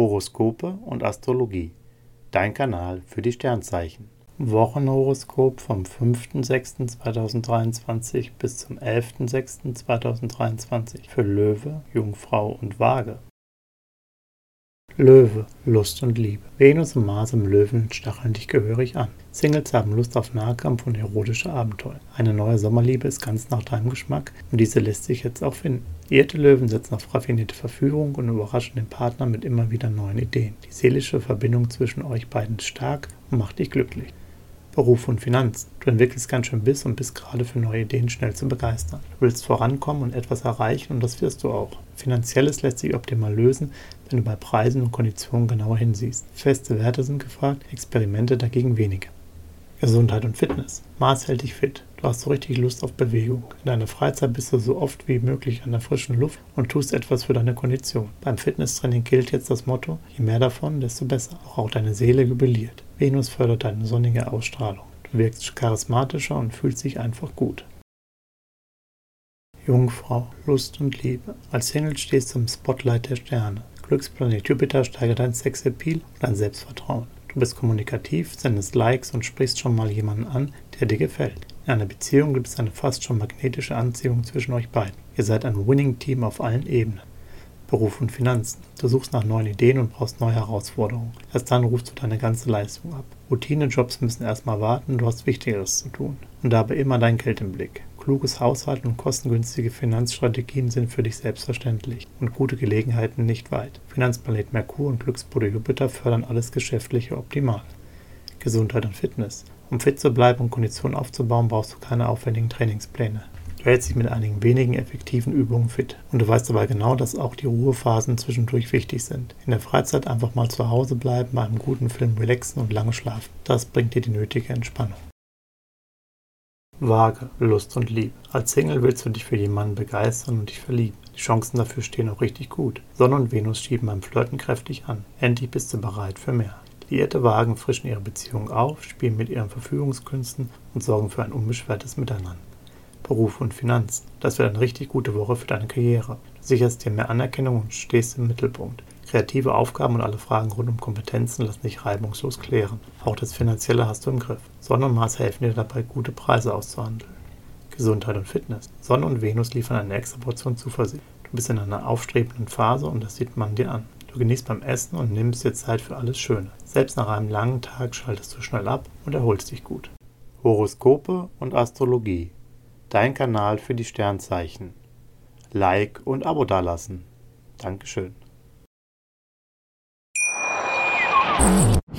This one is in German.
Horoskope und Astrologie. Dein Kanal für die Sternzeichen. Wochenhoroskop vom 5.6.2023 bis zum 11.6.2023 für Löwe, Jungfrau und Waage. Löwe, Lust und Liebe. Venus und Mars im Löwen stacheln dich gehörig an. Singles haben Lust auf Nahkampf und erotische Abenteuer. Eine neue Sommerliebe ist ganz nach deinem Geschmack und diese lässt sich jetzt auch finden. Irrte Löwen setzen auf raffinierte Verführung und überraschen den Partner mit immer wieder neuen Ideen. Die seelische Verbindung zwischen euch beiden ist stark und macht dich glücklich. Beruf und Finanzen. Du entwickelst ganz schön Biss und bist gerade für neue Ideen schnell zu begeistern. Du willst vorankommen und etwas erreichen und das wirst du auch. Finanzielles lässt sich optimal lösen, wenn du bei Preisen und Konditionen genauer hinsiehst. Feste Werte sind gefragt, Experimente dagegen weniger. Gesundheit und Fitness. Mars hält dich fit. Du hast so richtig Lust auf Bewegung. In deiner Freizeit bist du so oft wie möglich an der frischen Luft und tust etwas für deine Kondition. Beim Fitnesstraining gilt jetzt das Motto, je mehr davon, desto besser. Auch, auch deine Seele jubiliert. Venus fördert deine sonnige Ausstrahlung. Du wirkst charismatischer und fühlst dich einfach gut. Jungfrau, Lust und Liebe. Als Single stehst du im Spotlight der Sterne. Glücksplanet Jupiter steigert dein Sexappeal und dein Selbstvertrauen. Du bist kommunikativ, sendest Likes und sprichst schon mal jemanden an, der dir gefällt. In einer Beziehung gibt es eine fast schon magnetische Anziehung zwischen euch beiden. Ihr seid ein Winning-Team auf allen Ebenen. Beruf und Finanzen. Du suchst nach neuen Ideen und brauchst neue Herausforderungen. Erst dann rufst du deine ganze Leistung ab. Routine-Jobs müssen erstmal warten, du hast Wichtigeres zu tun. Und dabei immer dein Geld im Blick. Kluges Haushalten und kostengünstige Finanzstrategien sind für dich selbstverständlich und gute Gelegenheiten nicht weit. Finanzplanet Merkur und Glücksbude Jupiter fördern alles Geschäftliche optimal. Gesundheit und Fitness. Um fit zu bleiben und Kondition aufzubauen, brauchst du keine aufwendigen Trainingspläne. Du hältst dich mit einigen wenigen effektiven Übungen fit. Und du weißt aber genau, dass auch die Ruhephasen zwischendurch wichtig sind. In der Freizeit einfach mal zu Hause bleiben, bei einem guten Film relaxen und lange schlafen. Das bringt dir die nötige Entspannung. Waage, Lust und Liebe. Als Single willst du dich für jemanden begeistern und dich verlieben. Die Chancen dafür stehen auch richtig gut. Sonne und Venus schieben beim Flirten kräftig an. Endlich bist du bereit für mehr. Liierte Wagen frischen ihre Beziehung auf, spielen mit ihren Verfügungskünsten und sorgen für ein unbeschwertes Miteinander. Beruf und Finanzen. Das wird eine richtig gute Woche für deine Karriere. Du sicherst dir mehr Anerkennung und stehst im Mittelpunkt. Kreative Aufgaben und alle Fragen rund um Kompetenzen lassen sich reibungslos klären. Auch das Finanzielle hast du im Griff. Sonne und Mars helfen dir dabei, gute Preise auszuhandeln. Gesundheit und Fitness. Sonne und Venus liefern eine extra Portion Zuversicht. Du bist in einer aufstrebenden Phase und das sieht man dir an. Du genießt beim Essen und nimmst dir Zeit für alles Schöne. Selbst nach einem langen Tag schaltest du schnell ab und erholst dich gut. Horoskope und Astrologie. Dein Kanal für die Sternzeichen. Like und Abo dalassen. Dankeschön.